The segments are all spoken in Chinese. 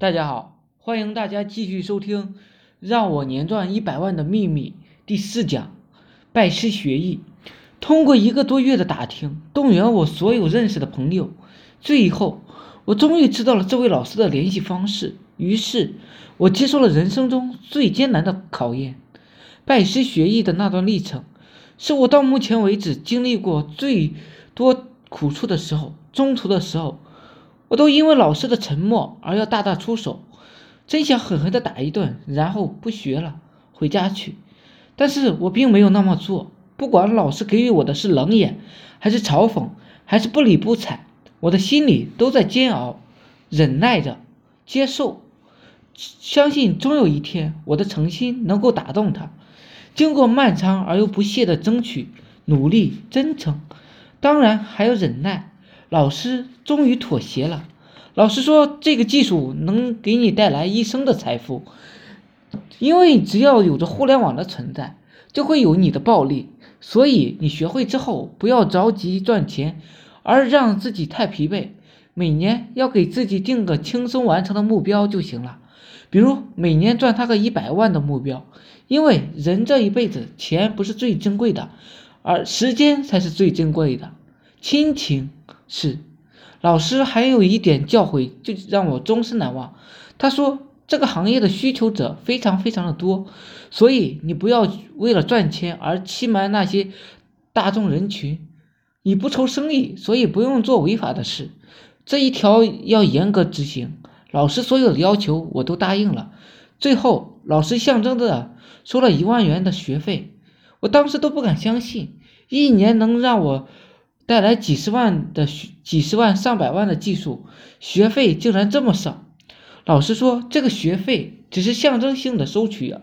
大家好，欢迎大家继续收听《让我年赚一百万的秘密》第四讲：拜师学艺。通过一个多月的打听，动员我所有认识的朋友，最后我终于知道了这位老师的联系方式。于是，我接受了人生中最艰难的考验——拜师学艺的那段历程，是我到目前为止经历过最多苦处的时候。中途的时候。我都因为老师的沉默而要大打出手，真想狠狠的打一顿，然后不学了，回家去。但是我并没有那么做，不管老师给予我的是冷眼，还是嘲讽，还是不理不睬，我的心里都在煎熬，忍耐着接受，相信终有一天我的诚心能够打动他。经过漫长而又不懈的争取、努力、真诚，当然还有忍耐。老师终于妥协了。老师说：“这个技术能给你带来一生的财富，因为只要有着互联网的存在，就会有你的暴利。所以你学会之后，不要着急赚钱，而让自己太疲惫。每年要给自己定个轻松完成的目标就行了，比如每年赚他个一百万的目标。因为人这一辈子，钱不是最珍贵的，而时间才是最珍贵的，亲情。”是，老师还有一点教诲，就让我终身难忘。他说，这个行业的需求者非常非常的多，所以你不要为了赚钱而欺瞒那些大众人群。你不愁生意，所以不用做违法的事。这一条要严格执行。老师所有的要求我都答应了。最后，老师象征着收了一万元的学费，我当时都不敢相信，一年能让我。带来几十万的，几十万上百万的技术，学费竟然这么少。老师说，这个学费只是象征性的收取啊，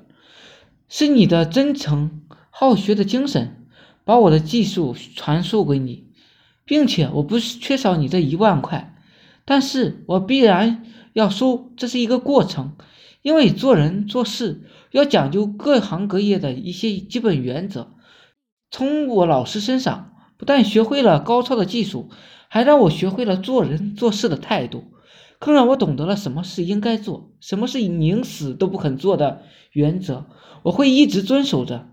是你的真诚好学的精神，把我的技术传授给你，并且我不是缺少你这一万块，但是我必然要收，这是一个过程，因为做人做事要讲究各行各业的一些基本原则，从我老师身上。不但学会了高超的技术，还让我学会了做人做事的态度，更让我懂得了什么是应该做，什么是宁死都不肯做的原则。我会一直遵守着。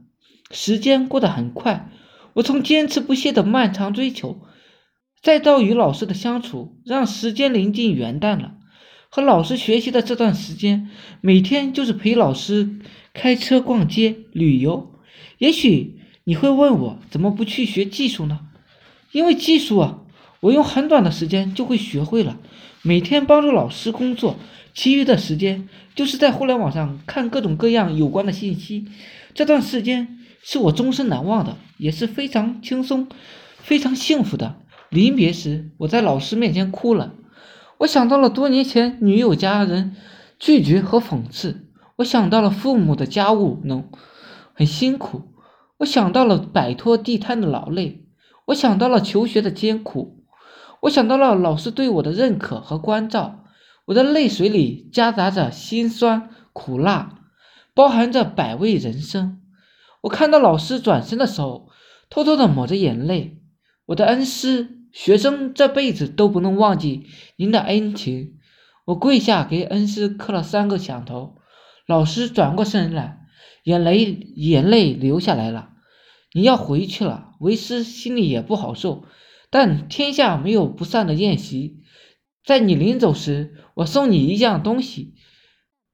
时间过得很快，我从坚持不懈的漫长追求，再到与老师的相处，让时间临近元旦了。和老师学习的这段时间，每天就是陪老师开车、逛街、旅游，也许。你会问我怎么不去学技术呢？因为技术啊，我用很短的时间就会学会了。每天帮助老师工作，其余的时间就是在互联网上看各种各样有关的信息。这段时间是我终身难忘的，也是非常轻松、非常幸福的。临别时，我在老师面前哭了。我想到了多年前女友家人拒绝和讽刺，我想到了父母的家务农很辛苦。我想到了摆脱地摊的劳累，我想到了求学的艰苦，我想到了老师对我的认可和关照，我的泪水里夹杂着辛酸苦辣，包含着百味人生。我看到老师转身的时候，偷偷的抹着眼泪。我的恩师，学生这辈子都不能忘记您的恩情。我跪下给恩师磕了三个响头。老师转过身来。眼泪眼泪流下来了，你要回去了，为师心里也不好受。但天下没有不散的宴席，在你临走时，我送你一样东西，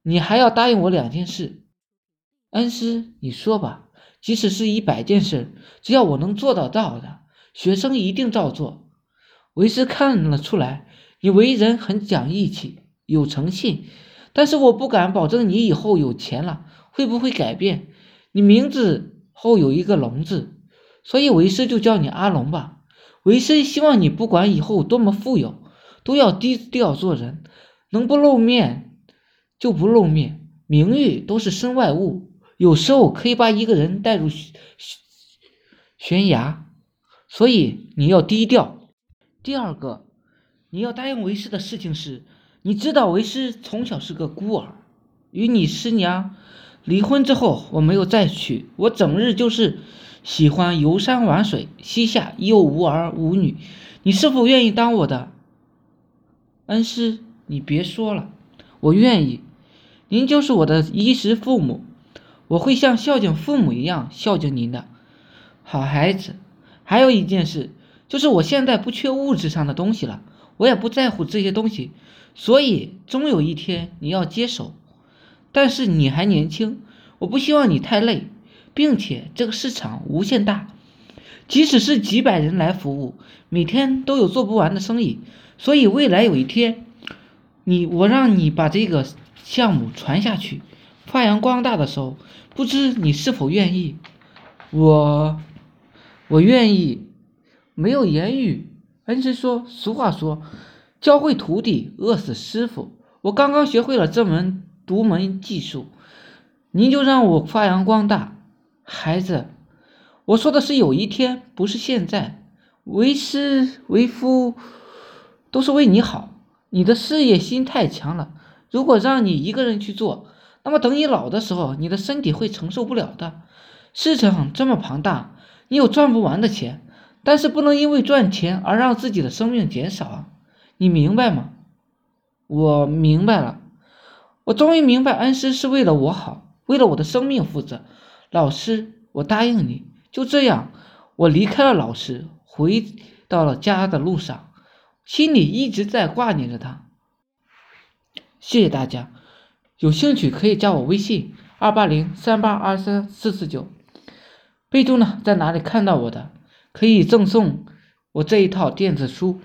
你还要答应我两件事。恩师，你说吧，即使是一百件事，只要我能做得到的，学生一定照做。为师看了出来，你为人很讲义气，有诚信，但是我不敢保证你以后有钱了。会不会改变？你名字后有一个龙字，所以为师就叫你阿龙吧。为师希望你不管以后多么富有，都要低调做人，能不露面就不露面。名誉都是身外物，有时候可以把一个人带入悬崖，所以你要低调。第二个，你要答应为师的事情是，你知道为师从小是个孤儿，与你师娘。离婚之后，我没有再娶。我整日就是喜欢游山玩水，膝下又无儿无女。你是否愿意当我的恩师？你别说了，我愿意。您就是我的衣食父母，我会像孝敬父母一样孝敬您的。好孩子。还有一件事，就是我现在不缺物质上的东西了，我也不在乎这些东西，所以终有一天你要接手。但是你还年轻，我不希望你太累，并且这个市场无限大，即使是几百人来服务，每天都有做不完的生意。所以未来有一天，你我让你把这个项目传下去，发扬光大的时候，不知你是否愿意？我。我愿意，没有言语。恩师说：“俗话说，教会徒弟，饿死师傅。我刚刚学会了这门独门技术，您就让我发扬光大。孩子，我说的是有一天，不是现在。为师为夫，都是为你好。你的事业心太强了，如果让你一个人去做，那么等你老的时候，你的身体会承受不了的。市场这么庞大。”你有赚不完的钱，但是不能因为赚钱而让自己的生命减少啊！你明白吗？我明白了，我终于明白，恩师是为了我好，为了我的生命负责。老师，我答应你。就这样，我离开了老师，回到了家的路上，心里一直在挂念着他。谢谢大家，有兴趣可以加我微信：二八零三八二三四四九。备注呢，在哪里看到我的，可以赠送我这一套电子书。